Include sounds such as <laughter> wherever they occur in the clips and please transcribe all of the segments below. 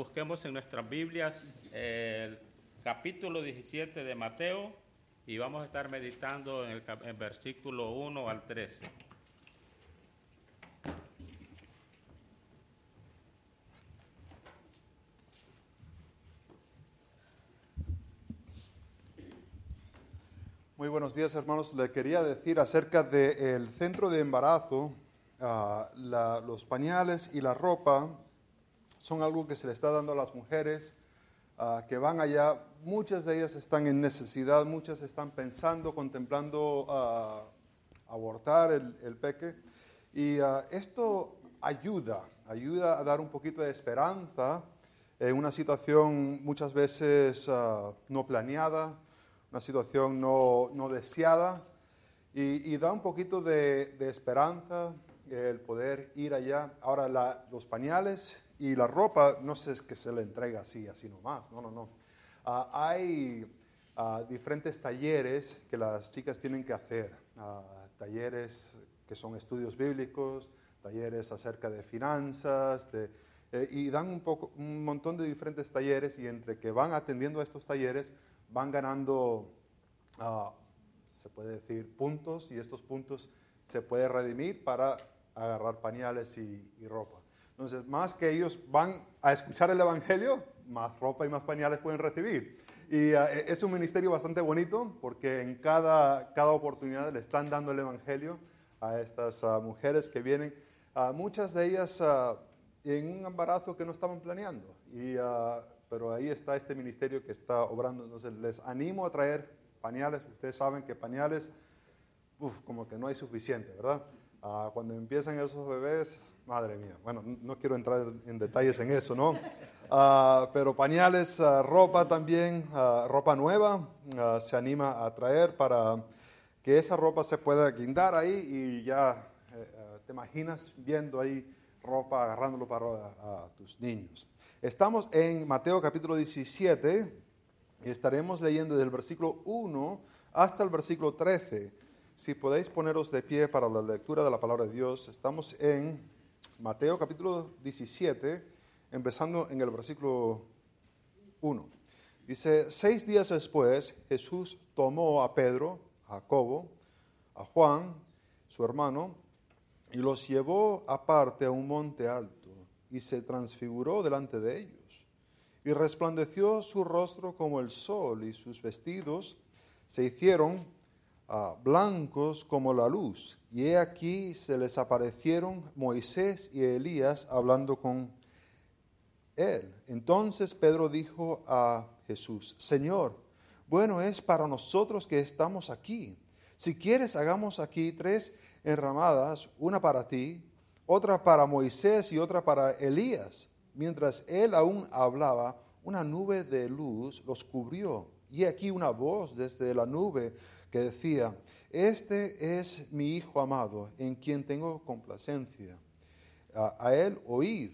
busquemos en nuestras Biblias el capítulo 17 de Mateo y vamos a estar meditando en el, en versículo 1 al 13. Muy buenos días, hermanos. Le quería decir acerca del centro de embarazo. ah, los pañales y la ropa son algo que se le está dando a las mujeres ah, que van allá. Muchas de ellas están en necesidad, muchas están pensando, contemplando ah, abortar el, el peque. Y ah, esto ayuda, ayuda a dar un poquito de esperanza en una situación muchas veces no planeada, una situación no, no deseada, y, y da un poquito de, de esperanza el poder ir allá. Ahora, la- los pañales y la ropa, no sé es que se le entrega así, así nomás, no, no, no. Ah, hay ah, diferentes talleres que las chicas tienen que hacer, Ah, talleres que son estudios bíblicos, talleres acerca de finanzas, de, eh, y dan un, poco, un montón de diferentes talleres y entre que van atendiendo a estos talleres van ganando, se puede decir, puntos y estos puntos se puede redimir para agarrar pañales y, y ropa. Entonces, más que ellos van a escuchar el Evangelio, más ropa y más pañales pueden recibir. Y e- es un ministerio bastante bonito porque en cada, cada oportunidad le están dando el Evangelio a estas ah, mujeres que vienen, ah, muchas de ellas ah, en un embarazo que no estaban planeando. Y, pero ahí está este ministerio que está obrando. Entonces, les animo a traer pañales. Ustedes saben que pañales, uf, como que no hay suficiente, ¿verdad? Cuando empiezan esos bebés, madre mía, bueno, no quiero entrar en detalles en eso, ¿no? <laughs> Ah, pero pañales, ah, ropa también, ah, ropa nueva, se anima a traer para que esa ropa se pueda guindar ahí y ya eh, te imaginas viendo ahí ropa, agarrándolo para tus niños. Estamos en Mateo capítulo 17 y estaremos leyendo desde el versículo 1 hasta el versículo 13. Si podéis poneros de pie para la lectura de la palabra de Dios, estamos en Mateo capítulo 17, empezando en el versículo 1. Dice, seis días después Jesús tomó a Pedro, a Jacobo, a Juan, su hermano, y los llevó aparte a un monte alto, y se transfiguró delante de ellos. Y resplandeció su rostro como el sol, y sus vestidos se hicieron ah, blancos como la luz. Y he aquí se les aparecieron Moisés y Elías hablando con él. Entonces Pedro dijo a Jesús, Señor, bueno es para nosotros que estamos aquí. Si quieres, hagamos aquí tres enramadas, una para ti, otra para Moisés y otra para Elías. Mientras él aún hablaba, una nube de luz los cubrió. Y aquí una voz desde la nube que decía, Este es mi Hijo amado, en quien tengo complacencia. A, él oíd.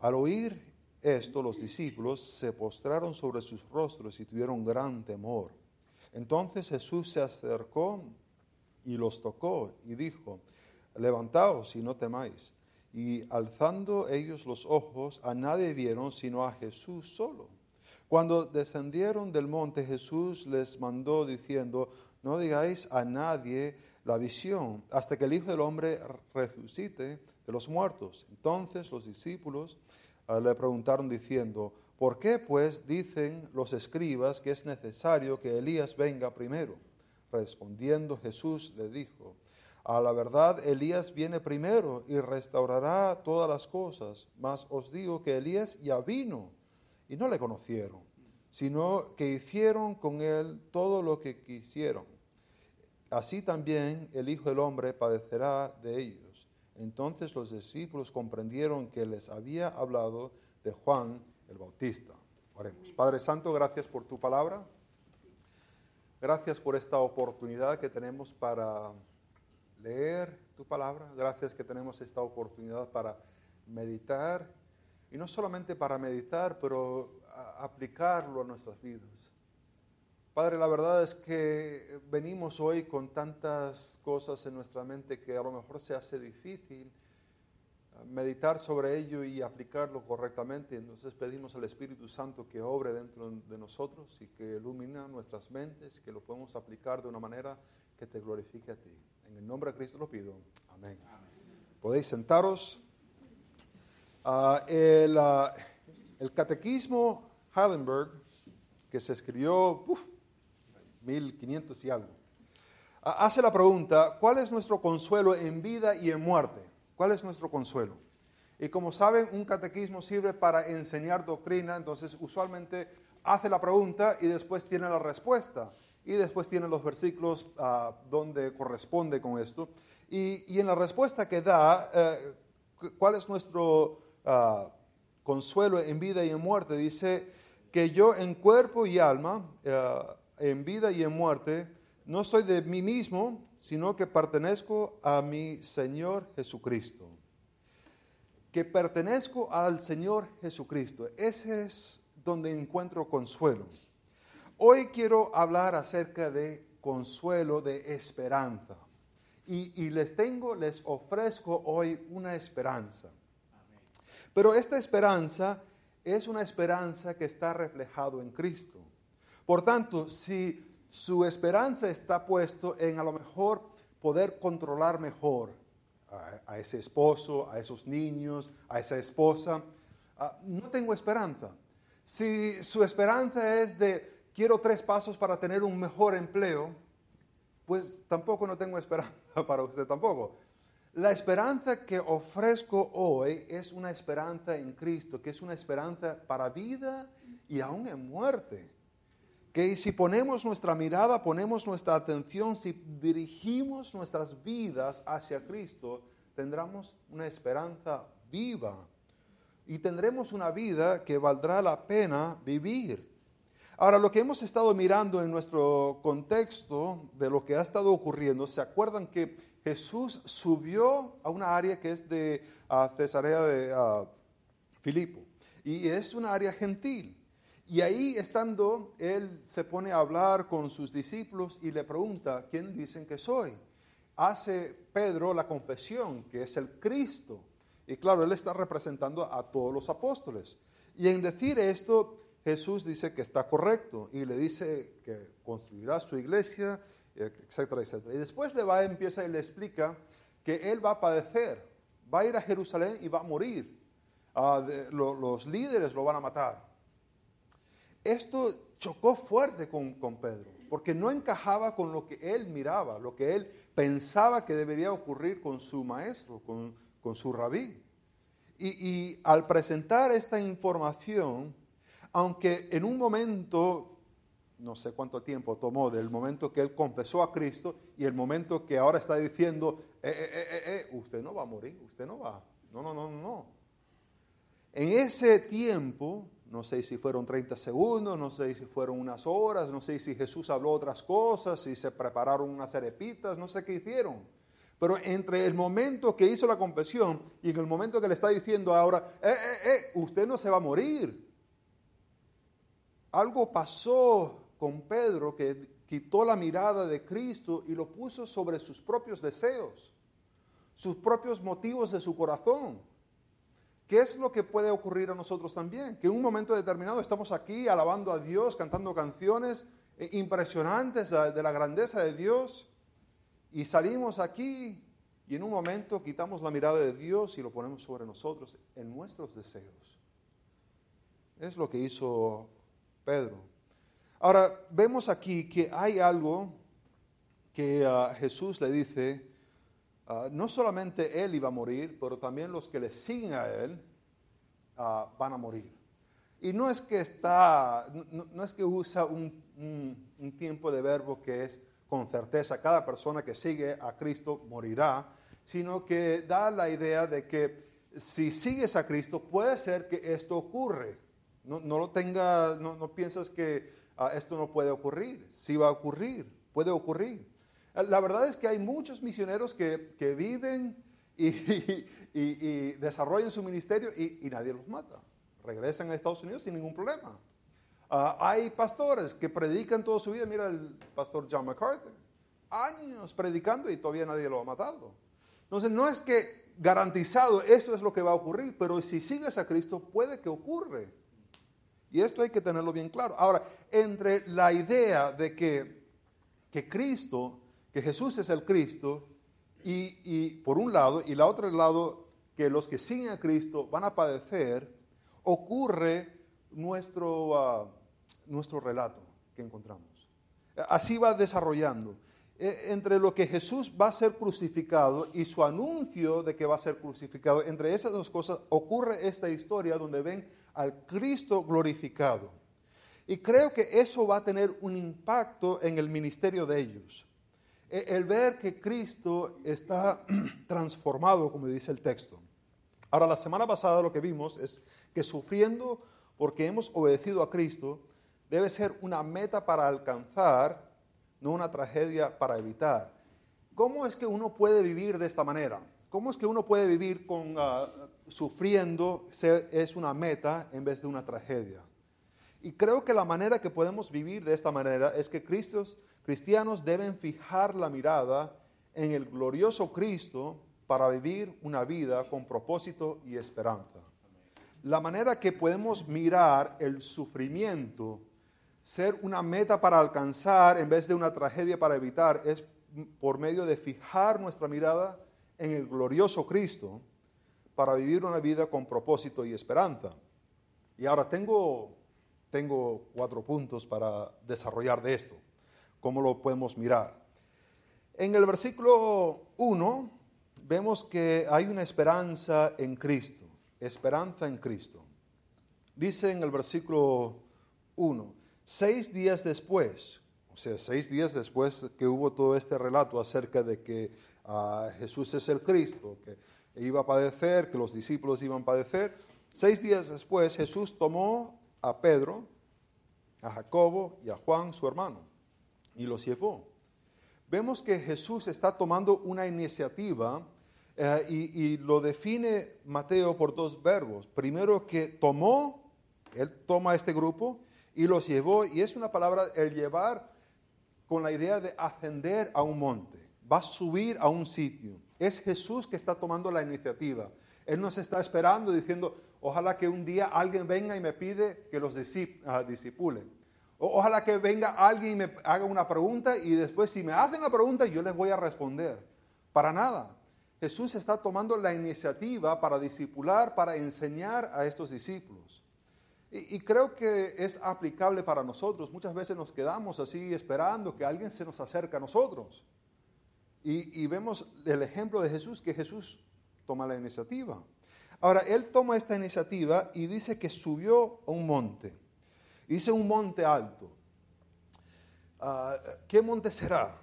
Al oír esto, los discípulos se postraron sobre sus rostros y tuvieron gran temor. Entonces Jesús se acercó y los tocó y dijo, levantaos y no temáis. Y alzando ellos los ojos, a nadie vieron sino a Jesús solo. Cuando descendieron del monte, Jesús les mandó diciendo, no digáis a nadie la visión hasta que el Hijo del Hombre resucite de los muertos. Entonces los discípulos ah, le preguntaron diciendo, ¿por qué pues dicen los escribas que es necesario que Elías venga primero? Respondiendo Jesús le dijo, a la verdad Elías viene primero y restaurará todas las cosas, mas os digo que Elías ya vino y no le conocieron, sino que hicieron con él todo lo que quisieron. Así también el Hijo del Hombre padecerá de ellos. Entonces los discípulos comprendieron que les había hablado de Juan el Bautista. Oremos. Padre Santo, gracias por tu palabra. Gracias por esta oportunidad que tenemos para leer tu palabra. Gracias que tenemos esta oportunidad para meditar. Y no solamente para meditar, pero a- aplicarlo a nuestras vidas. Padre, la verdad es que venimos hoy con tantas cosas en nuestra mente que a lo mejor se hace difícil meditar sobre ello y aplicarlo correctamente. Entonces pedimos al Espíritu Santo que obre dentro de nosotros y que ilumina nuestras mentes, que lo podemos aplicar de una manera que te glorifique a ti. En el nombre de Cristo lo pido. Amén. Podéis sentaros. Ah, el, ah, el, catequismo Heidelberg, que se escribió 1500 y algo, ah, hace la pregunta, ¿cuál es nuestro consuelo en vida y en muerte? ¿Cuál es nuestro consuelo? Y como saben, un catequismo sirve para enseñar doctrina, entonces usualmente hace la pregunta y después tiene la respuesta. Y después tiene los versículos uh, donde corresponde con esto. Y, y, en la respuesta que da, uh, ¿cuál es nuestro uh, consuelo en vida y en muerte? Dice que yo en cuerpo y alma, en vida y en muerte, no soy de mí mismo, sino que pertenezco a mi Señor Jesucristo. Que pertenezco al Señor Jesucristo. Ese es donde encuentro consuelo. Hoy quiero hablar acerca de consuelo, de esperanza. Y, les tengo, les ofrezco hoy una esperanza. Pero esta esperanza es una esperanza que está reflejado en Cristo. Por tanto, si su esperanza está puesto en a lo mejor poder controlar mejor a, ese esposo, a esos niños, a esa esposa. Ah, no tengo esperanza. Si su esperanza es de quiero tres pasos para tener un mejor empleo, pues tampoco no tengo esperanza <laughs> para usted tampoco. La esperanza que ofrezco hoy es una esperanza en Cristo, que es una esperanza para vida y aún en muerte que si ponemos nuestra mirada, ponemos nuestra atención, si dirigimos nuestras vidas hacia Cristo, tendremos una esperanza viva y tendremos una vida que valdrá la pena vivir. Ahora, lo que hemos estado mirando en nuestro contexto de lo que ha estado ocurriendo, ¿se acuerdan que Jesús subió a una área que es de Cesarea de Filipo? Y es una área gentil. Y ahí estando, él se pone a hablar con sus discípulos y le pregunta, ¿quién dicen que soy? Hace Pedro la confesión, que es el Cristo. Y claro, él está representando a todos los apóstoles. Y en decir esto, Jesús dice que está correcto y le dice que construirá su iglesia, etcétera, etcétera. Y después le va, empieza y le explica que él va a padecer, va a ir a Jerusalén y va a morir. Ah, los líderes lo van a matar esto chocó fuerte con, Pedro, porque no encajaba con lo que él miraba, lo que él pensaba que debería ocurrir con su maestro, con, su rabí. Y, al presentar esta información, aunque en un momento, no sé cuánto tiempo tomó del momento que él confesó a Cristo y el momento que ahora está diciendo, eh, eh, eh, usted no va a morir, usted no va. No, no, no, no. En ese tiempo, no sé si fueron 30 segundos, no sé si fueron unas horas, no sé si Jesús habló otras cosas, si se prepararon unas arepitas, no sé qué hicieron. Pero entre el momento que hizo la confesión y en el momento que le está diciendo ahora, eh, eh, eh, usted no se va a morir. Algo pasó con Pedro que quitó la mirada de Cristo y lo puso sobre sus propios deseos, sus propios motivos de su corazón. ¿Qué es lo que puede ocurrir a nosotros también? Que en un momento determinado estamos aquí alabando a Dios, cantando canciones eh, impresionantes de la grandeza de Dios y salimos aquí y en un momento quitamos la mirada de Dios y lo ponemos sobre nosotros en nuestros deseos. Es lo que hizo Pedro. Ahora, vemos aquí que hay algo que ah, Jesús le dice Ah, no solamente él iba a morir, pero también los que le siguen a él ah, van a morir. Y no es que está, no, es que usa un, un, tiempo de verbo que es con certeza, cada persona que sigue a Cristo morirá, sino que da la idea de que si sigues a Cristo puede ser que esto ocurre. No, lo tenga, no piensas que ah, esto no puede ocurrir. Sí va a ocurrir, puede ocurrir. La verdad es que hay muchos misioneros que, viven <laughs> y, desarrollan su ministerio y, nadie los mata. Regresan a Estados Unidos sin ningún problema. Ah, hay pastores que predican toda su vida. Mira el pastor John MacArthur. Años predicando y todavía nadie lo ha matado. Entonces no es que garantizado, esto es lo que va a ocurrir, pero si sigues a Cristo, puede que ocurre. Y esto hay que tenerlo bien claro. Ahora, entre la idea de que, que Cristo, que Jesús es el Cristo, y, por un lado, y la otro lado, que los que siguen a Cristo van a padecer, ocurre nuestro, ah, nuestro relato que encontramos. Así va desarrollando. E, entre lo que Jesús va a ser crucificado y su anuncio de que va a ser crucificado, entre esas dos cosas ocurre esta historia donde ven al Cristo glorificado. Y creo que eso va a tener un impacto en el ministerio de ellos. E, el ver que Cristo está <clears throat> transformado, como dice el texto. Ahora, la semana pasada lo que vimos es que sufriendo porque hemos obedecido a Cristo debe ser una meta para alcanzar no una tragedia para evitar. ¿Cómo es que uno puede vivir de esta manera? ¿Cómo es que uno puede vivir con, ah, sufriendo es una meta en vez de una tragedia? Y creo que la manera que podemos vivir de esta manera es que Cristos, cristianos deben fijar la mirada en el glorioso Cristo para vivir una vida con propósito y esperanza. La manera que podemos mirar el sufrimiento ser una meta para alcanzar en vez de una tragedia para evitar es por medio de fijar nuestra mirada en el glorioso Cristo para vivir una vida con propósito y esperanza. Y ahora tengo, tengo cuatro puntos para desarrollar de esto. ¿Cómo lo podemos mirar? En el versículo 1 vemos que hay una esperanza en Cristo, esperanza en Cristo. Dice en el versículo 1, Seis días después, o sea, seis días después que hubo todo este relato acerca de que Jesús es el Cristo, que iba a padecer, que los discípulos iban a padecer, seis días después Jesús tomó a Pedro, a Jacobo y a Juan, su hermano, y los llevó. Vemos que Jesús está tomando una iniciativa eh, y, y lo define Mateo por dos verbos. Primero que tomó, él toma este grupo, y los llevó, y es una palabra, el llevar con la idea de ascender a un monte, va a subir a un sitio. Es Jesús que está tomando la iniciativa. Él nos está esperando diciendo, ojalá que un día alguien venga y me pide que los ah, disipulen. ojalá que venga alguien y me haga una pregunta y después si me hacen la pregunta yo les voy a responder. Para nada. Jesús está tomando la iniciativa para discipular, para enseñar a estos discípulos. Y, creo que es aplicable para nosotros. Muchas veces nos quedamos así esperando que alguien se nos acerque a nosotros. Y, vemos el ejemplo de Jesús, que Jesús toma la iniciativa. Ahora, Él toma esta iniciativa y dice que subió a un monte. Dice un monte alto. Ah, ¿Qué monte será?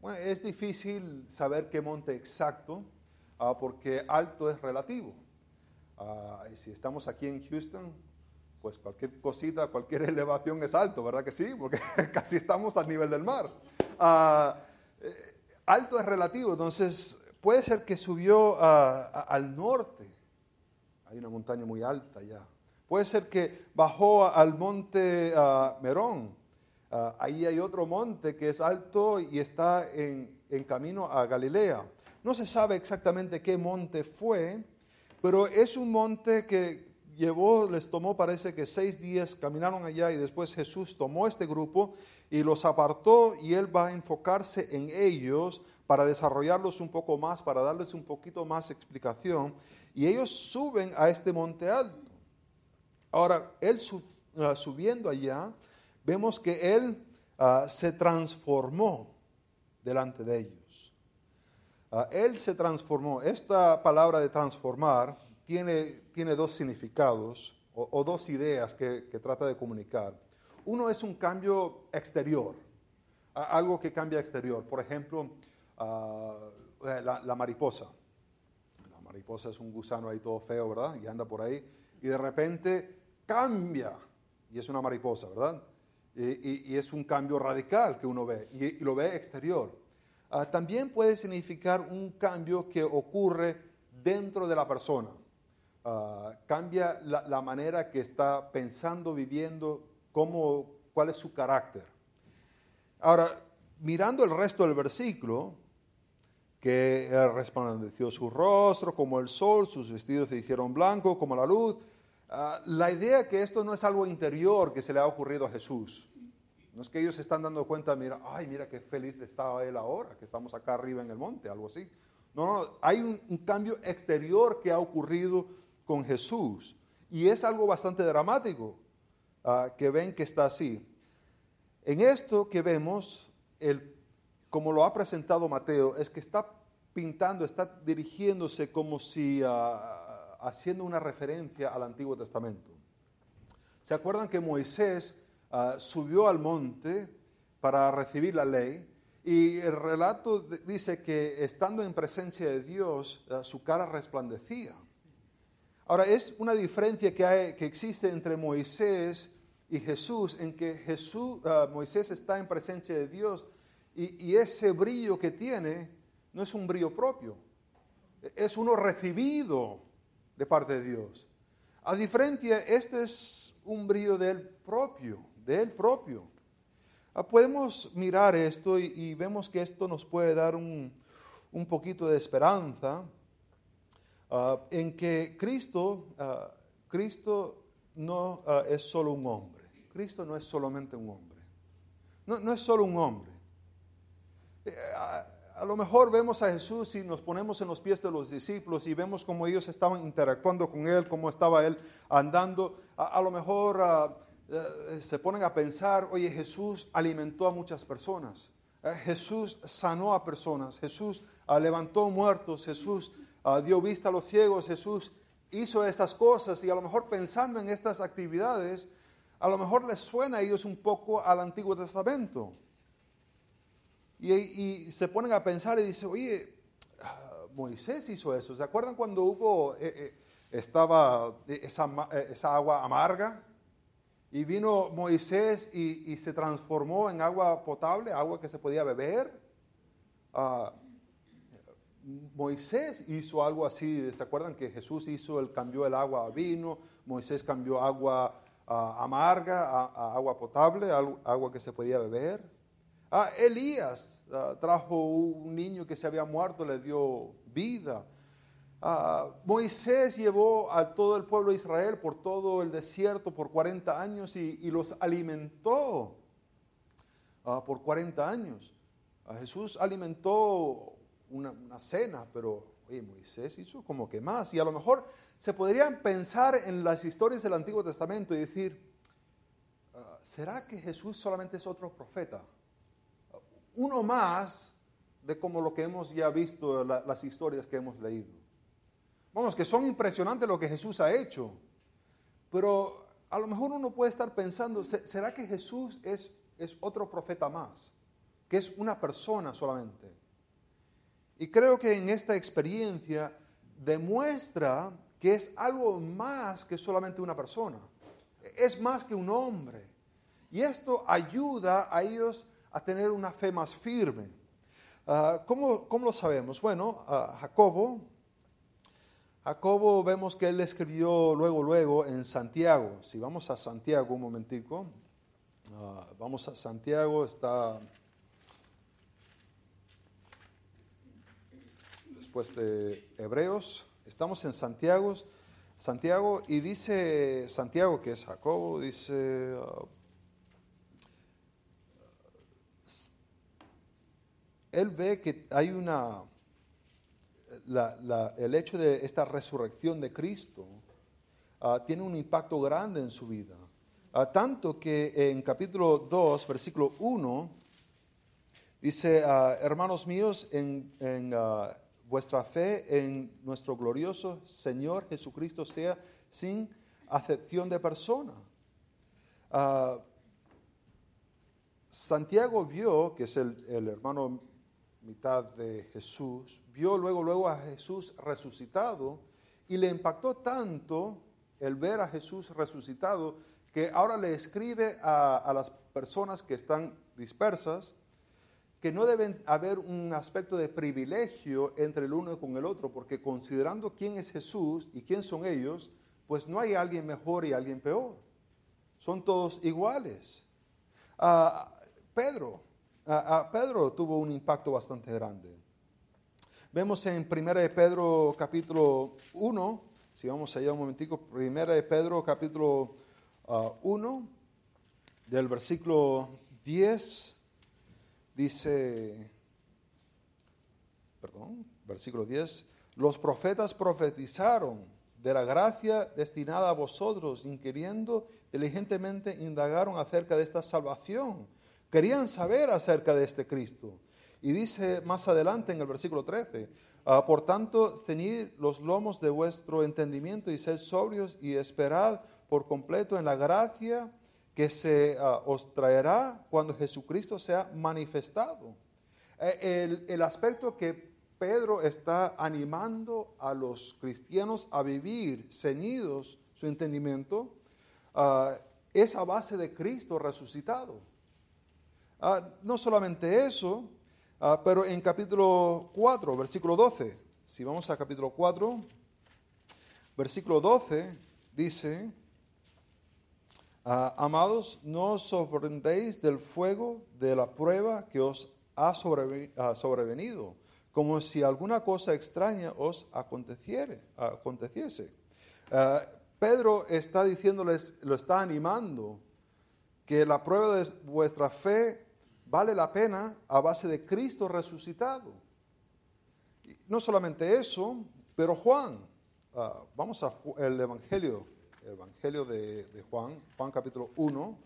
Bueno, es difícil saber qué monte exacto, ah, porque alto es relativo. Ah, si estamos aquí en Houston, pues cualquier cosita, cualquier <laughs> elevación es alto, ¿verdad que sí? Porque <laughs> casi estamos al nivel del mar. Alto es relativo, entonces puede ser que subió al norte, hay una montaña muy alta ya. Puede ser que bajó al monte ah, Merón, ah, ahí hay otro monte que es alto y está en, en camino a Galilea. No se sabe exactamente qué monte fue, pero es un monte que llevó, les tomó, parece que seis días, caminaron allá y después Jesús tomó este grupo y los apartó y él va a enfocarse en ellos para desarrollarlos un poco más, para darles un poquito más explicación. Y ellos suben a este monte alto. Ahora, él ah, subiendo allá, vemos que él ah, se transformó delante de ellos. Ah, él se transformó. Esta palabra de transformar tiene, dos significados o, dos ideas que, trata de comunicar. Uno es un cambio exterior, algo que cambia exterior. Por ejemplo, ah, eh, la, mariposa. La mariposa es un gusano ahí todo feo, ¿verdad? Y anda por ahí. Y de repente cambia. Y es una mariposa, ¿verdad? Y, es un cambio radical que uno ve. Y, lo ve exterior. Ah, también puede significar un cambio que ocurre dentro de la persona. Ah, cambia la, manera que está pensando, viviendo, cómo, cuál es su carácter. Ahora, mirando el resto del versículo, que eh, resplandeció su rostro como el sol, sus vestidos se hicieron blancos como la luz. Ah, la idea que esto no es algo interior que se le ha ocurrido a Jesús. No es que ellos se están dando cuenta, mira, ay, mira qué feliz estaba él ahora, que estamos acá arriba en el monte, algo así. No, no, hay un, cambio exterior que ha ocurrido con Jesús. Y es algo bastante dramático ah, que ven que está así. En esto que vemos, el, como lo ha presentado Mateo, es que está pintando, está dirigiéndose como si ah, haciendo una referencia al Antiguo Testamento. ¿Se acuerdan que Moisés ah, subió al monte para recibir la ley? Y el relato dice que estando en presencia de Dios, su cara resplandecía. Ahora, es una diferencia que, hay, que existe entre Moisés y Jesús, en que Jesús, Moisés está en presencia de Dios y, y ese brillo que tiene no es un brillo propio, es uno recibido de parte de Dios. A diferencia, este es un brillo de él propio, de él propio. Ah, podemos mirar esto y, vemos que esto nos puede dar un, poquito de esperanza ah, en que Cristo, ah, Cristo no es solo un hombre. Cristo no es solamente un hombre. No, no es solo un hombre. Eh, a lo mejor vemos a Jesús y nos ponemos en los pies de los discípulos y vemos cómo ellos estaban interactuando con Él, cómo estaba Él andando. A, lo mejor ah, eh, se ponen a pensar, oye, Jesús alimentó a muchas personas. Eh, Jesús sanó a personas. Jesús ah, levantó muertos. Jesús ah, dio vista a los ciegos. Jesús hizo estas cosas y a lo mejor pensando en estas actividades, a lo mejor les suena a ellos un poco al Antiguo Testamento. Y, se ponen a pensar y dicen, oye, ah, Moisés hizo eso. ¿Se acuerdan cuando hubo, eh, eh, estaba eh, esa, agua amarga? Y vino Moisés y, se transformó en agua potable, agua que se podía beber. Ah, Moisés hizo algo así, ¿se acuerdan que Jesús hizo el cambió el agua a vino? Moisés cambió agua ah, amarga a, agua potable, agua que se podía beber. Ah, Elías ah, trajo un niño que se había muerto, le dio vida. Moisés llevó a todo el pueblo de Israel por todo el desierto por 40 años y, los alimentó por 40 años. Jesús alimentó una, cena, pero Moisés hizo como que más. Y a lo mejor se podrían pensar en las historias del Antiguo Testamento y decir, ¿será que Jesús solamente es otro profeta? uno más de como lo que hemos ya visto, las historias que hemos leído. Vamos, que son impresionantes lo que Jesús ha hecho, pero a lo mejor uno puede estar pensando, ¿será que Jesús es, es otro profeta más? Que es una persona solamente. Y creo que en esta experiencia demuestra que es algo más que solamente una persona. Es más que un hombre. Y esto ayuda a ellos a tener una fe más firme. Ah, ¿cómo, lo sabemos? Bueno, Jacobo, Jacobo vemos que él escribió luego, luego en Santiago. Si vamos a Santiago un momentico, ah, vamos a Santiago, está después de Hebreos, estamos en Santiago, Santiago y dice Santiago que es Jacobo, dice... Ah, él ve que hay una, el hecho de esta resurrección de Cristo ah, tiene un impacto grande en su vida. Ah, tanto que en capítulo 2, versículo 1, dice, hermanos míos, en, vuestra fe en nuestro glorioso Señor Jesucristo sea sin acepción de persona. Santiago vio, que es el, el hermano mitad de Jesús, vio luego, luego a Jesús resucitado y le impactó tanto el ver a Jesús resucitado que ahora le escribe a, las personas que están dispersas que no deben haber un aspecto de privilegio entre el uno con el otro, porque considerando quién es Jesús y quién son ellos, pues no hay alguien mejor y alguien peor. Son todos iguales. Ah, Pedro, a, Pedro tuvo un impacto bastante grande. Vemos en 1 de Pedro capítulo 1, si vamos allá un momentico, 1 de Pedro capítulo 1, ah, del versículo 10, dice, perdón, versículo 10, los profetas profetizaron de la gracia destinada a vosotros, inquiriendo diligentemente indagaron acerca de esta salvación. Querían saber acerca de este Cristo. Y dice más adelante en el versículo 13, ah, por tanto, ceñid los lomos de vuestro entendimiento y sed sobrios y esperad por completo en la gracia que se ah, os traerá cuando Jesucristo sea manifestado. Eh, el, el aspecto que Pedro está animando a los cristianos a vivir ceñidos su entendimiento, uh, es a base de Cristo resucitado. Ah, no solamente eso, ah, pero en capítulo 4, versículo 12, si vamos a capítulo 4, versículo 12, dice, amados, no os sorprendéis del fuego de la prueba que os ha sobrevenido como si alguna cosa extraña os aconteciese. Eh, Pedro está diciéndoles, lo está animando, que la prueba de vuestra fe vale la pena a base de Cristo resucitado. no solamente eso, pero Juan, ah, vamos al Evangelio, el Evangelio de, Juan, Juan capítulo 1,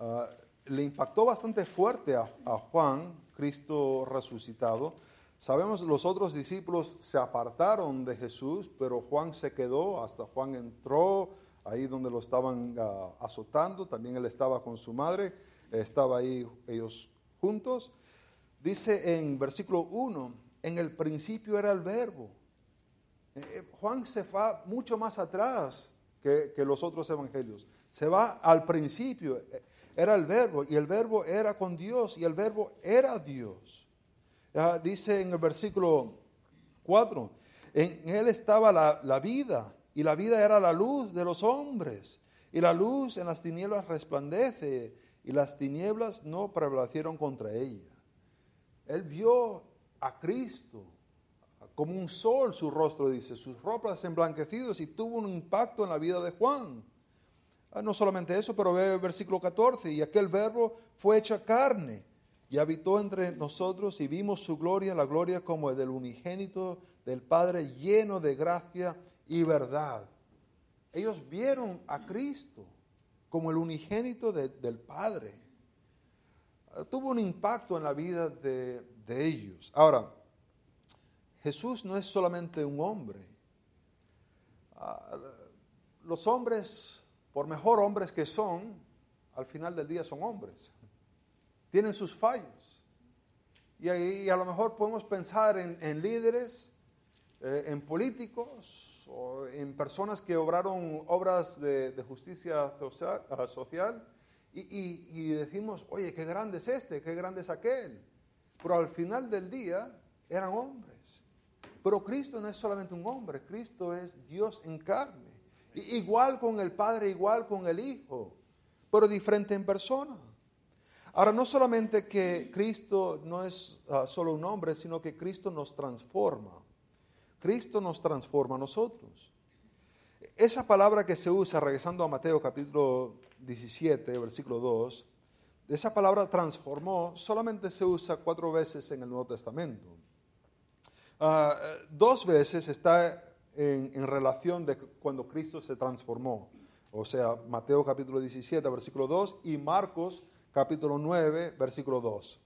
ah, le impactó bastante fuerte a Juan Cristo resucitado. Sabemos los otros discípulos se apartaron de Jesús, pero Juan se quedó, hasta Juan entró ahí donde lo estaban ah, azotando, también él estaba con su madre, estaba ahí ellos juntos. Dice en versículo 1, en el principio era el verbo. Eh, eh, Juan se va mucho más atrás que, los otros evangelios. Se va al principio era el verbo y el verbo era con Dios y el verbo era Dios. dice en el versículo 4, en él estaba la, la vida y la vida era la luz de los hombres y la luz en las tinieblas resplandece y las tinieblas no prevalecieron contra ella. Él vio a Cristo como un sol su rostro, dice, sus ropas emblanquecidos y tuvo un impacto en la vida de Juan. Ah, no solamente eso, pero ve el versículo 14, y aquel verbo fue hecha carne y habitó entre nosotros y vimos su gloria, la gloria como el del unigénito del Padre lleno de gracia y verdad. Ellos vieron a Cristo como el unigénito del Padre. Ah, tuvo un impacto en la vida de, de ellos. Ahora, Jesús no es solamente un hombre. Ah, los hombres por mejor hombres que son, al final del día son hombres. Tienen sus fallos. Y, a lo mejor podemos pensar en, líderes, eh, en políticos, en personas que obraron obras de, justicia social, y, y, decimos, oye, qué grande es este, qué grande es aquel. Pero al final del día eran hombres. Pero Cristo no es solamente un hombre, Cristo es Dios en carne. Igual con el Padre, igual con el Hijo, pero diferente en persona. Ahora, no solamente que Cristo no es ah, solo un hombre, sino que Cristo nos transforma. Cristo nos transforma a nosotros. Esa palabra que se usa, regresando a Mateo capítulo 17, versículo 2, esa palabra transformó solamente se usa cuatro veces en el Nuevo Testamento. Ah, dos veces está en, relación de cuando Cristo se transformó. O sea, Mateo capítulo 17, versículo 2 y Marcos capítulo 9, versículo 2.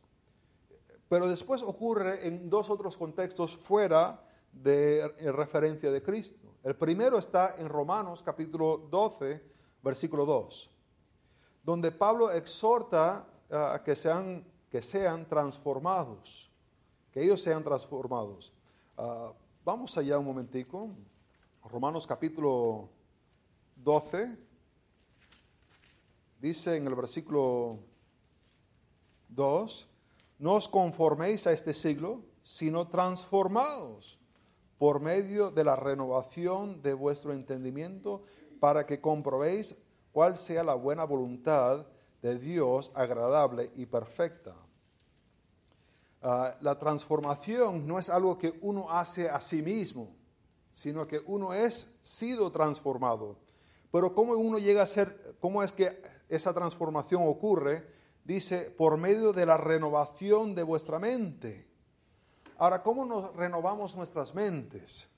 Pero después ocurre en dos otros contextos fuera de referencia de Cristo. El primero está en Romanos capítulo 12, versículo 2, donde Pablo exhorta a que sean, que sean transformados, que ellos sean transformados. Ah, Vamos allá un momentico. Romanos capítulo 12. Dice en el versículo 2, no os conforméis a este siglo, sino transformados por medio de la renovación de vuestro entendimiento para que comprobéis cuál sea la buena voluntad de Dios agradable y perfecta. Ah, la transformación no es algo que uno hace a sí mismo, sino que uno es sido transformado. Pero cómo uno llega a ser, cómo es que esa transformación ocurre, dice, por medio de la renovación de vuestra mente. Ahora, ¿cómo nos renovamos nuestras mentes?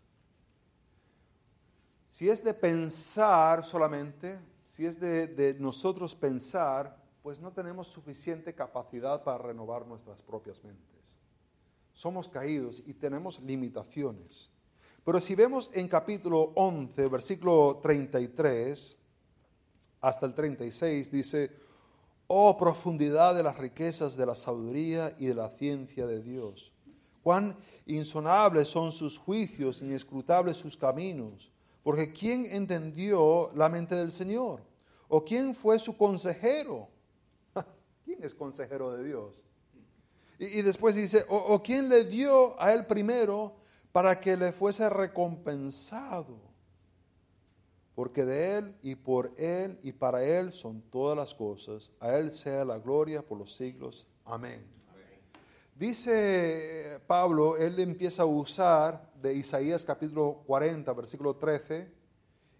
Si es de pensar solamente, si es de, de nosotros pensar, pues no tenemos suficiente capacidad para renovar nuestras propias mentes. Somos caídos y tenemos limitaciones. Pero si vemos en capítulo 11, versículo 33 hasta el 36, dice, oh profundidad de las riquezas de la sabiduría y de la ciencia de Dios. Cuán insonables son sus juicios, inescrutables sus caminos. Porque ¿quién entendió la mente del Señor? ¿O quién fue su consejero? ¿Quién es consejero de Dios? Y, después dice, o, quién le dio a él primero para que le fuese recompensado. Porque de él y por él y para él son todas las cosas. A él sea la gloria por los siglos. Amén. Dice Pablo, él empieza a usar de Isaías capítulo 40, versículo 13,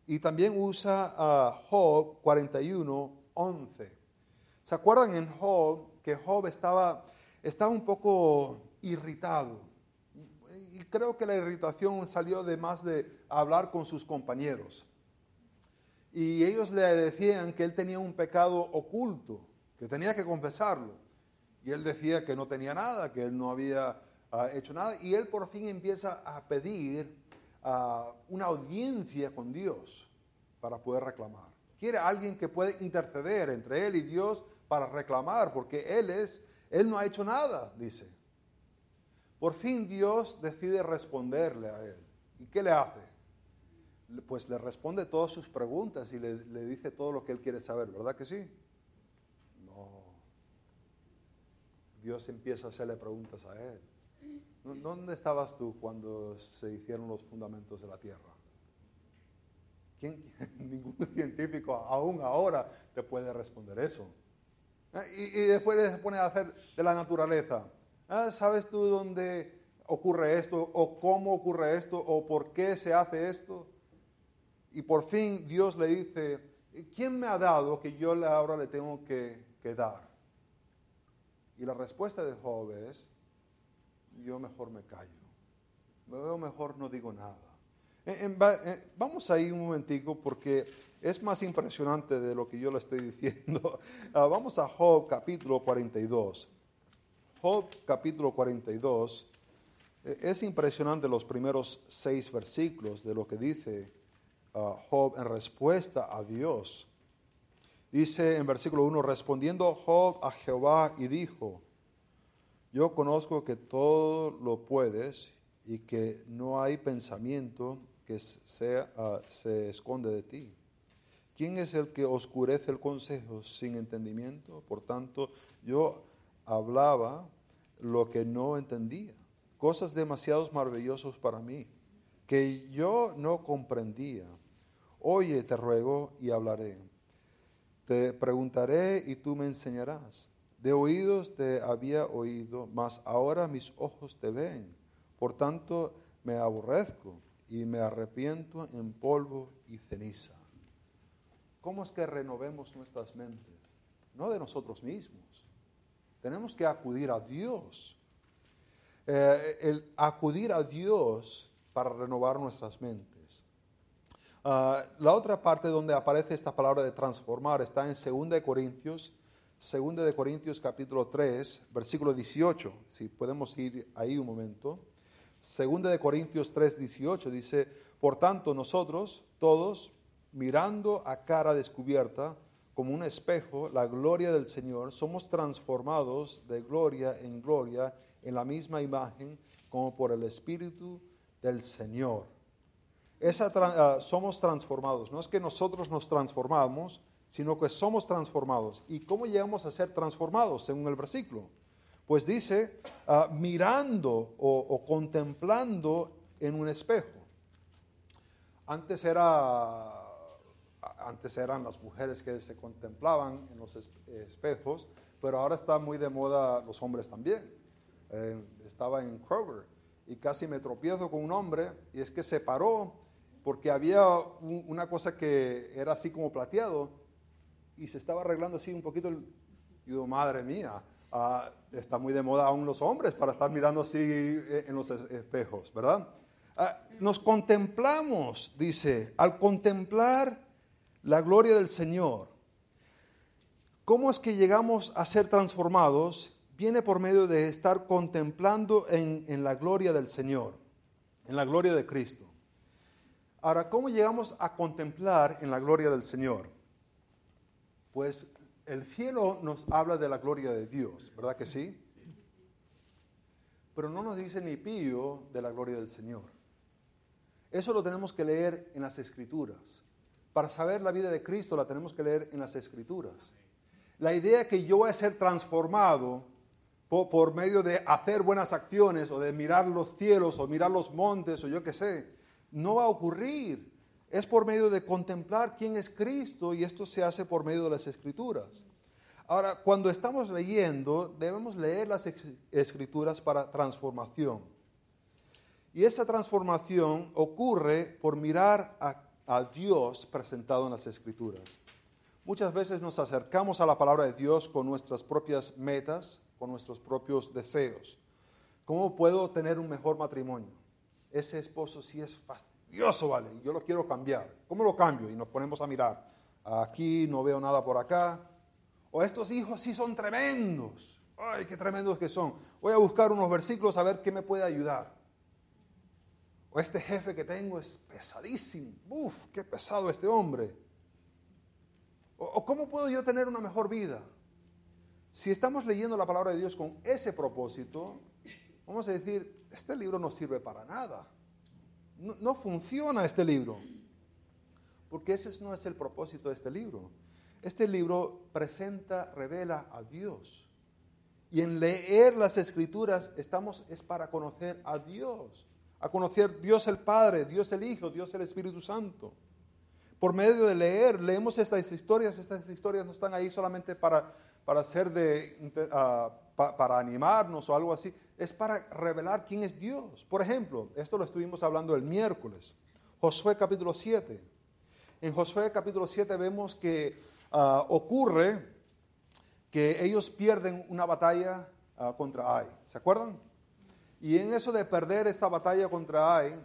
y también usa a Job 41, 11. ¿Se acuerdan en Job que Job estaba, estaba un poco irritado? Y creo que la irritación salió de más de hablar con sus compañeros. Y ellos le decían que él tenía un pecado oculto, que tenía que confesarlo. Y él decía que no tenía nada, que él no había ah, hecho nada. Y él por fin empieza a pedir ah, una audiencia con Dios para poder reclamar. Quiere alguien que pueda interceder entre él y Dios para reclamar, porque él es, él no ha hecho nada, dice. Por fin Dios decide responderle a él. ¿Y qué le hace? Pues le responde todas sus preguntas y le, dice todo lo que él quiere saber, ¿verdad que sí? No. Dios empieza a hacerle preguntas a él. ¿Dónde estabas tú cuando se hicieron los fundamentos de la tierra? ¿Quién? <laughs> Ningún científico aún ahora te puede responder eso. Ah, y, después se pone a hacer de la naturaleza. Ah, ¿Sabes tú dónde ocurre esto? ¿O cómo ocurre esto? ¿O por qué se hace esto? Y por fin Dios le dice, ¿quién me ha dado que yo ahora le tengo que, que dar? Y la respuesta de Job es, yo mejor me callo. Yo mejor no digo nada. Vamos ahí un momentico porque es más impresionante de lo que yo le estoy <laughs> diciendo. Ah, vamos a Job capítulo 42. Job capítulo 42. Eh, es impresionante los primeros seis versículos de lo que dice ah, Job en respuesta a Dios. Dice en versículo 1, respondiendo Job a Jehová y dijo, yo conozco que todo lo puedes y que no hay pensamiento que ah, se esconde de ti. ¿Quién es el que oscurece el consejo sin entendimiento? Por tanto, yo hablaba lo que no entendía, cosas demasiado maravillosas para mí, que yo no comprendía. Oye, te ruego y hablaré. Te preguntaré y tú me enseñarás. De oídos te había oído, mas ahora mis ojos te ven. Por tanto, me aborrezco y me arrepiento en polvo y ceniza. ¿Cómo es que renovemos nuestras mentes? No de nosotros mismos. Tenemos que acudir a Dios. Eh, el acudir a Dios para renovar nuestras mentes. Ah, la otra parte donde aparece esta palabra de transformar está en 2 de Corintios, 2 de Corintios capítulo 3, versículo 18. Si podemos ir ahí un momento. Segunda de Corintios 3, 18 dice, por tanto nosotros todos, mirando a cara descubierta, como un espejo, la gloria del Señor, somos transformados de gloria en gloria en la misma imagen como por el Espíritu del Señor. Esa, ah, somos transformados, no es que nosotros nos transformamos, sino que somos transformados. ¿Y cómo llegamos a ser transformados según el versículo? Pues dice, ah, mirando o, contemplando en un espejo. Antes, era, antes eran las mujeres que se contemplaban en los espejos, pero ahora está muy de moda los hombres también. Eh, estaba en Kroger y casi me tropiezo con un hombre y es que se paró porque había una cosa que era así como plateado y se estaba arreglando así un poquito. El, y digo, madre mía, ah, está muy de moda aún los hombres para estar mirando así eh, en los espejos, ¿verdad? Ah, nos contemplamos, dice, al contemplar la gloria del Señor. ¿Cómo es que llegamos a ser transformados? Viene por medio de estar contemplando en, en la gloria del Señor, en la gloria de Cristo. Ahora, ¿cómo llegamos a contemplar en la gloria del Señor? Pues el cielo nos habla de la gloria de Dios, ¿verdad que sí? Pero no nos dice ni pío de la gloria del Señor. Eso lo tenemos que leer en las escrituras. Para saber la vida de Cristo la tenemos que leer en las escrituras. La idea que yo voy a ser transformado por, medio de hacer buenas acciones o de mirar los cielos o mirar los montes o yo qué sé, no va a ocurrir. Es por medio de contemplar quién es Cristo y esto se hace por medio de las escrituras. Ahora, cuando estamos leyendo, debemos leer las escrituras para transformación. Y esa transformación ocurre por mirar a, Dios presentado en las escrituras. Muchas veces nos acercamos a la palabra de Dios con nuestras propias metas, con nuestros propios deseos. ¿Cómo puedo tener un mejor matrimonio? Ese esposo sí es fastidioso, vale, yo lo quiero cambiar. ¿Cómo lo cambio? Y nos ponemos a mirar. Aquí no veo nada por acá. O estos hijos sí son tremendos. Ay, qué tremendos que son. Voy a buscar unos versículos a ver qué me puede ayudar. O este jefe que tengo es pesadísimo. Uf, qué pesado este hombre. O, cómo puedo yo tener una mejor vida. Si estamos leyendo la palabra de Dios con ese propósito, vamos a decir, este libro no sirve para nada. No, funciona este libro. Porque ese no es el propósito de este libro. Este libro presenta, revela a Dios. Y en leer las escrituras estamos es para conocer a Dios a conocer Dios el Padre, Dios el Hijo, Dios el Espíritu Santo. Por medio de leer, leemos estas historias, estas historias no están ahí solamente para, para de, ah, para animarnos o algo así, es para revelar quién es Dios. Por ejemplo, esto lo estuvimos hablando el miércoles, Josué capítulo 7. En Josué capítulo 7 vemos que ah, ocurre que ellos pierden una batalla ah, contra Ai. ¿Se acuerdan? Y en eso de perder esta batalla contra Ai,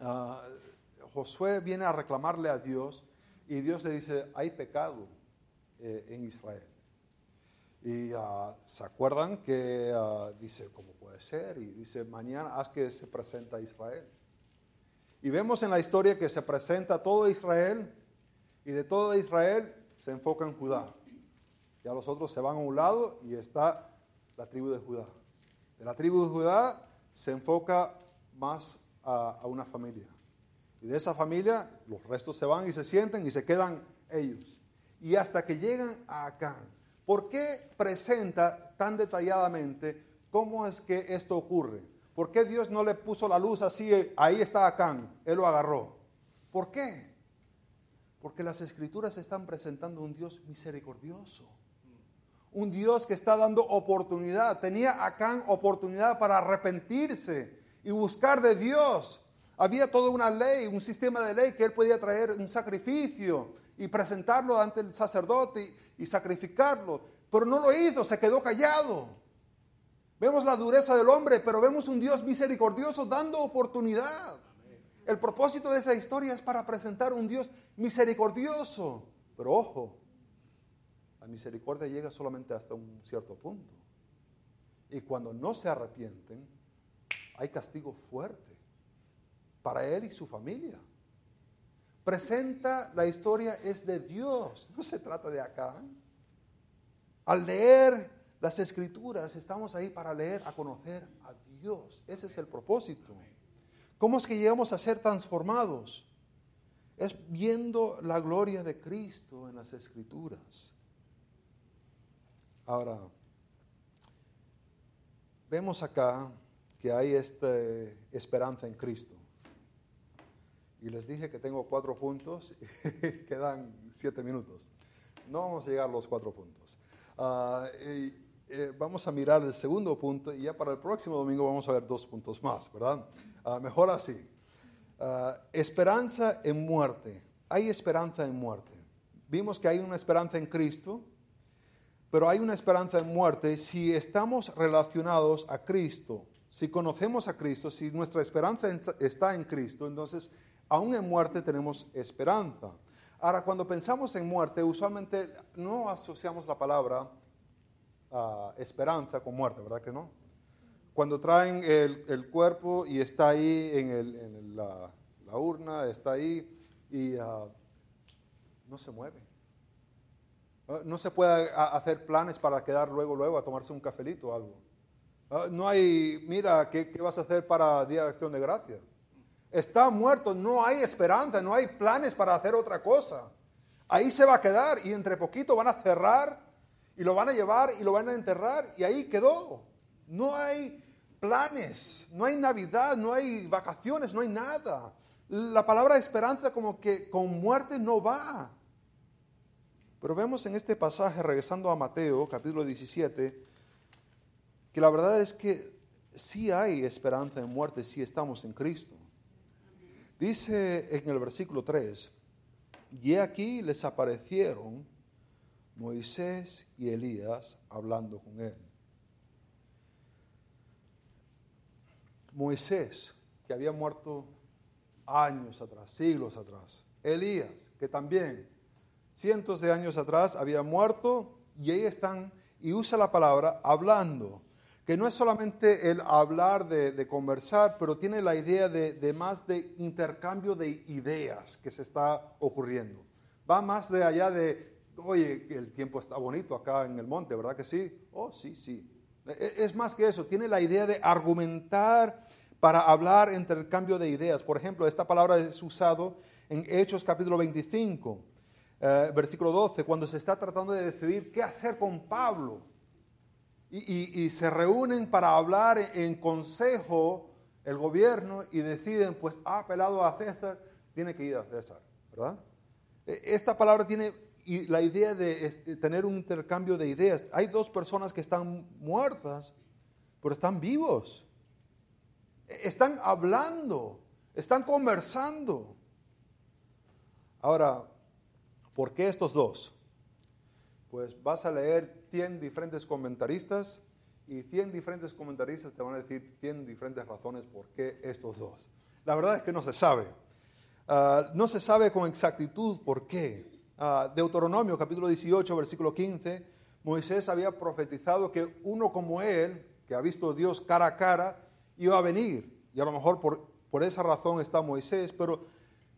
ah, Josué viene a reclamarle a Dios y Dios le dice, hay pecado eh, en Israel. Y ah, se acuerdan que ah, dice, ¿cómo puede ser? Y dice, mañana haz que se presenta Israel. Y vemos en la historia que se presenta todo Israel y de todo Israel se enfoca en Judá. Ya los otros se van a un lado y está la tribu de Judá. De la tribu de Judá se enfoca más a, una familia. Y de esa familia los restos se van y se sienten y se quedan ellos. Y hasta que llegan a Acán. ¿Por qué presenta tan detalladamente cómo es que esto ocurre? ¿Por qué Dios no le puso la luz así? Ahí está Acán, él lo agarró. ¿Por qué? Porque las escrituras están presentando un Dios misericordioso un Dios que está dando oportunidad. Tenía Acán oportunidad para arrepentirse y buscar de Dios. Había toda una ley, un sistema de ley que él podía traer un sacrificio y presentarlo ante el sacerdote y, sacrificarlo. Pero no lo hizo, se quedó callado. Vemos la dureza del hombre, pero vemos un Dios misericordioso dando oportunidad. El propósito de esa historia es para presentar un Dios misericordioso. Pero ojo, la misericordia llega solamente hasta un cierto punto. Y cuando no se arrepienten, hay castigo fuerte para él y su familia. Presenta la historia es de Dios, no se trata de acá. Al leer las escrituras estamos ahí para leer, a conocer a Dios. Ese es el propósito. ¿Cómo es que llegamos a ser transformados? Es viendo la gloria de Cristo en las escrituras. Ahora, vemos acá que hay esta esperanza en Cristo. Y les dije que tengo cuatro puntos y <laughs> quedan siete minutos. No vamos a llegar a los cuatro puntos. Ah, eh, vamos a mirar el segundo punto y ya para el próximo domingo vamos a ver dos puntos más, ¿verdad? Ah, mejor así. Ah, esperanza en muerte. Hay esperanza en muerte. Vimos que hay una esperanza en Cristo, pero hay una esperanza en muerte si estamos relacionados a Cristo, si conocemos a Cristo, si nuestra esperanza está en Cristo, entonces aún en muerte tenemos esperanza. Ahora, cuando pensamos en muerte, usualmente no asociamos la palabra ah, esperanza con muerte, ¿verdad que no? Cuando traen el, cuerpo y está ahí en, la, urna, está ahí y ah, no se mueve. Ah, no se puede hacer planes para quedar luego, luego a tomarse un cafelito o algo. No hay, mira, ¿qué, ¿qué, vas a hacer para Día de Acción de Gracias? Está muerto, no hay esperanza, no hay planes para hacer otra cosa. Ahí se va a quedar y entre poquito van a cerrar y lo van a llevar y lo van a enterrar y ahí quedó. No hay planes, no hay Navidad, no hay vacaciones, no hay nada. La palabra esperanza como que con muerte no va. Pero vemos en este pasaje, regresando a Mateo, capítulo 17, que la verdad es que sí hay esperanza en muerte si estamos en Cristo. Dice en el versículo 3, y aquí les aparecieron Moisés y Elías hablando con él. Moisés, que había muerto años atrás, siglos atrás. Elías, que también cientos de años atrás había muerto y ahí están, y usa la palabra hablando que no es solamente el hablar de, conversar, pero tiene la idea de, más de intercambio de ideas que se está ocurriendo. Va más de allá de, oye, el tiempo está bonito acá en el monte, ¿verdad que sí? Oh, sí, sí. E, e, es más que eso, tiene la idea de argumentar para hablar intercambio de ideas. Por ejemplo, esta palabra es usado en Hechos capítulo 25, eh, versículo 12, cuando se está tratando de decidir qué hacer con Pablo y, se reúnen para hablar en consejo el gobierno y deciden, pues ha apelado a César, tiene que ir a César, ¿verdad? E, esta palabra tiene la idea de tener un intercambio de ideas. Hay dos personas que están muertas, pero están vivos. E, están hablando, están conversando. Ahora, ¿por qué estos dos? Pues vas a leer 100 diferentes comentaristas y 100 diferentes comentaristas te van a decir 100 diferentes razones por qué estos dos. La verdad es que no se sabe. Ah, no se sabe con exactitud por qué. Uh, Deuteronomio capítulo 18, versículo 15, Moisés había profetizado que uno como él, que ha visto a Dios cara a cara, iba a venir. Y a lo mejor por, por esa razón está Moisés, pero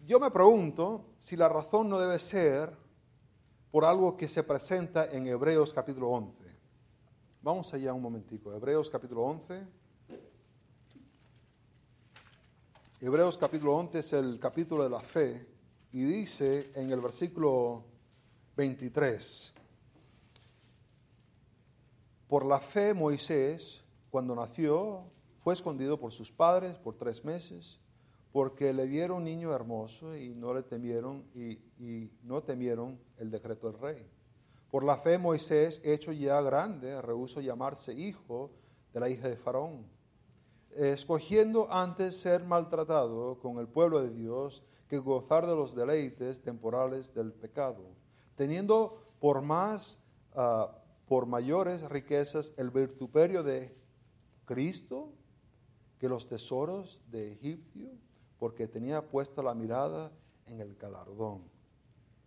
yo me pregunto si la razón no debe ser por algo que se presenta en Hebreos capítulo 11. Vamos allá un momentico. Hebreos capítulo 11. Hebreos capítulo 11 es el capítulo de la fe y dice en el versículo 23, por la fe Moisés, cuando nació, fue escondido por sus padres por tres meses porque le vieron niño hermoso y no le temieron y, no temieron el decreto del rey. Por la fe Moisés, hecho ya grande, rehusó llamarse hijo de la hija de Faraón, escogiendo antes ser maltratado con el pueblo de Dios que gozar de los deleites temporales del pecado, teniendo por más, ah, por mayores riquezas el virtuperio de Cristo que los tesoros de Egipcio porque tenía puesta la mirada en el galardón.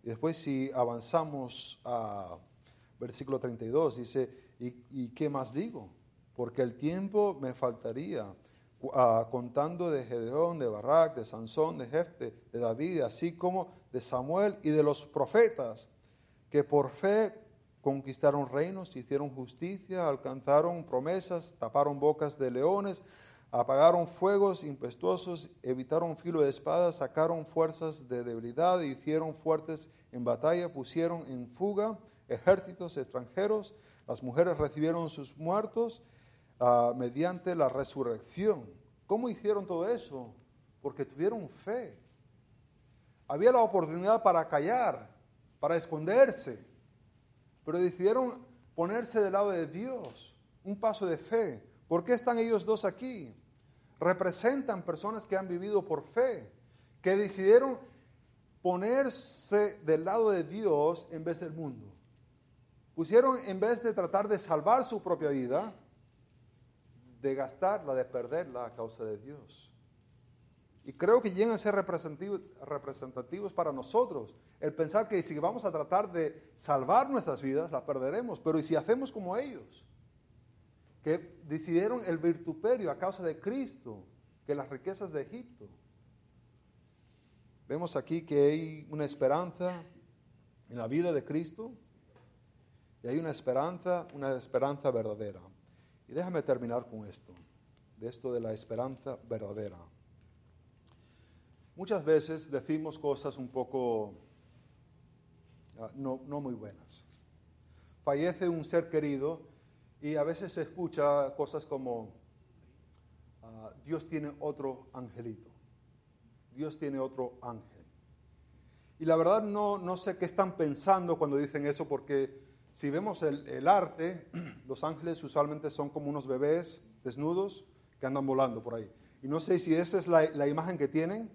Y después si avanzamos a versículo 32, dice, ¿y, qué más digo? Porque el tiempo me faltaría, ah, contando de Gedeón, de Barak, de Sansón, de Jefte, de David, así como de Samuel y de los profetas, que por fe conquistaron reinos, hicieron justicia, alcanzaron promesas, taparon bocas de leones, apagaron fuegos impetuosos, evitaron filo de espada, sacaron fuerzas de debilidad, hicieron fuertes en batalla, pusieron en fuga ejércitos extranjeros, las mujeres recibieron sus muertos ah, mediante la resurrección. ¿Cómo hicieron todo eso? Porque tuvieron fe. Había la oportunidad para callar, para esconderse, pero decidieron ponerse del lado de Dios, un paso de fe. ¿Por qué están ellos dos aquí? Representan personas que han vivido por fe, que decidieron ponerse del lado de Dios en vez del mundo. Pusieron, en vez de tratar de salvar su propia vida, de gastarla, de perderla a causa de Dios. Y creo que llegan a ser representativos, para nosotros. El pensar que si vamos a tratar de salvar nuestras vidas, la perderemos. Pero ¿y si hacemos como ellos? Que decidieron el virtuperio a causa de Cristo, que las riquezas de Egipto. Vemos aquí que hay una esperanza en la vida de Cristo y hay una esperanza, una esperanza verdadera. Y déjame terminar con esto, de esto de la esperanza verdadera. Muchas veces decimos cosas un poco ah, no, muy buenas. Fallece un ser querido y a veces se escucha cosas como ah, Dios tiene otro angelito, Dios tiene otro ángel. Y la verdad no, no sé qué están pensando cuando dicen eso porque si vemos el, arte, <clears throat> los ángeles usualmente son como unos bebés desnudos que andan volando por ahí. Y no sé si esa es la, imagen que tienen,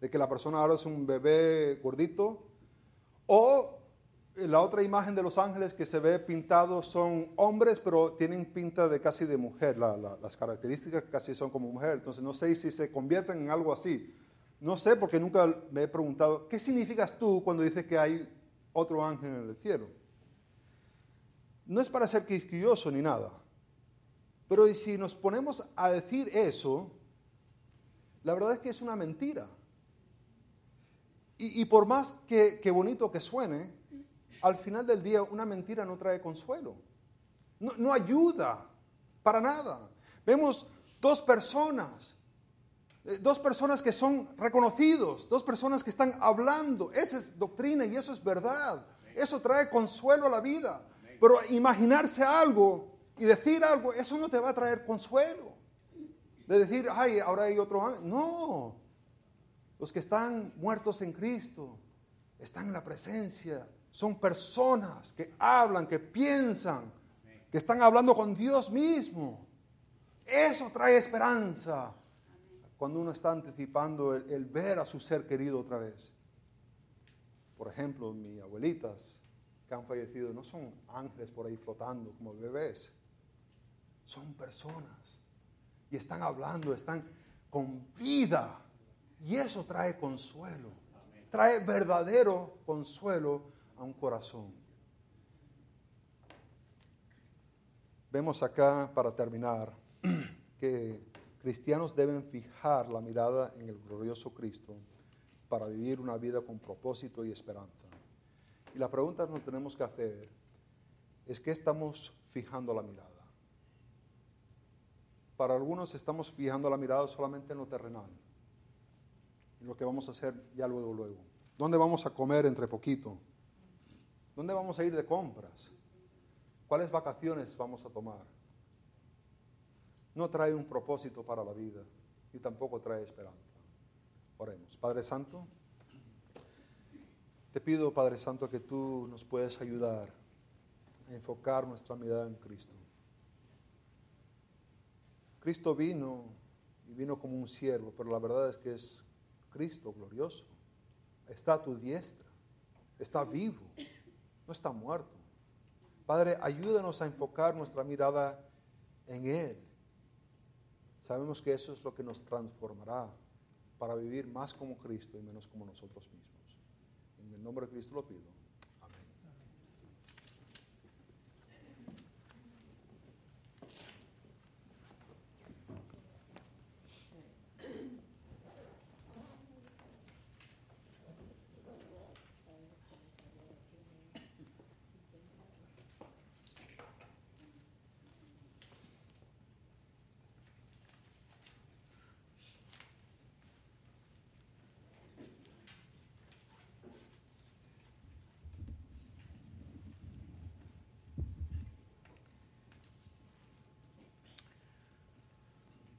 de que la persona ahora es un bebé gordito, o la otra imagen de los ángeles que se ve pintado son hombres, pero tienen pinta de casi de mujer, las características casi son como mujer. Entonces no sé si se convierten en algo así. No sé porque nunca me he preguntado, ¿qué significas tú cuando dices que hay otro ángel en el cielo? No es para ser quisquilloso ni nada. Pero si nos ponemos a decir eso, la verdad es que es una mentira. Y, por más que, bonito que suene, al final del día una mentira no trae consuelo. No, ayuda para nada. Vemos dos personas, eh, dos personas que son reconocidos, dos personas que están hablando. Esa es doctrina y eso es verdad. Eso trae consuelo a la vida. Pero imaginarse algo y decir algo, eso no te va a traer consuelo. De decir, ay, ahora hay otro ángel. No. Los que están muertos en Cristo están en la presencia. Son personas que hablan, que piensan, que están hablando con Dios mismo. Eso trae esperanza cuando uno está anticipando el, ver a su ser querido otra vez. Por ejemplo, mis abuelitas que han fallecido no son ángeles por ahí flotando como bebés, son personas y están hablando, están con vida y eso trae consuelo, trae verdadero consuelo a un corazón. Vemos acá, para terminar, <clears throat> que cristianos deben fijar la mirada en el glorioso Cristo para vivir una vida con propósito y esperanza. Y la pregunta que nos tenemos que hacer es qué estamos fijando la mirada. Para algunos estamos fijando la mirada solamente en lo terrenal, en lo que vamos a hacer ya luego, luego. ¿Dónde vamos a comer entre poquito? ¿Dónde vamos a ir de compras? ¿Cuáles vacaciones vamos a tomar? No trae un propósito para la vida y tampoco trae esperanza. Oremos. Padre Santo. Te pido, Padre Santo, que tú nos puedas ayudar a enfocar nuestra mirada en Cristo. Cristo vino y vino como un siervo, pero la verdad es que es Cristo glorioso. Está a tu diestra, está vivo, no está muerto. Padre, ayúdanos a enfocar nuestra mirada en Él. Sabemos que eso es lo que nos transformará para vivir más como Cristo y menos como nosotros mismos. En el nombre de Cristo lo pido.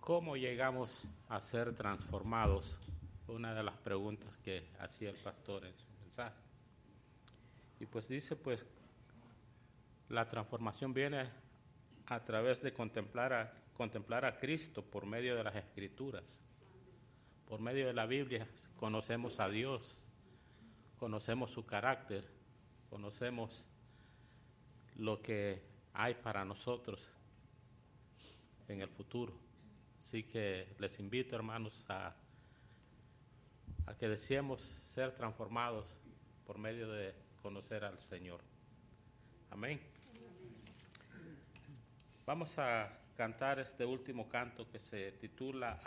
¿Cómo llegamos a ser transformados? Una de las preguntas que hacía el pastor en su mensaje. Y pues dice pues La transformación viene a través de contemplar a, contemplar a Cristo por medio de las escrituras. Por medio de la Biblia conocemos a Dios, conocemos su carácter, conocemos lo que hay para nosotros en el futuro. Así que les invito, hermanos, a, que deseemos ser transformados por medio de conocer al Señor. Amén. Vamos a cantar este último canto que se titula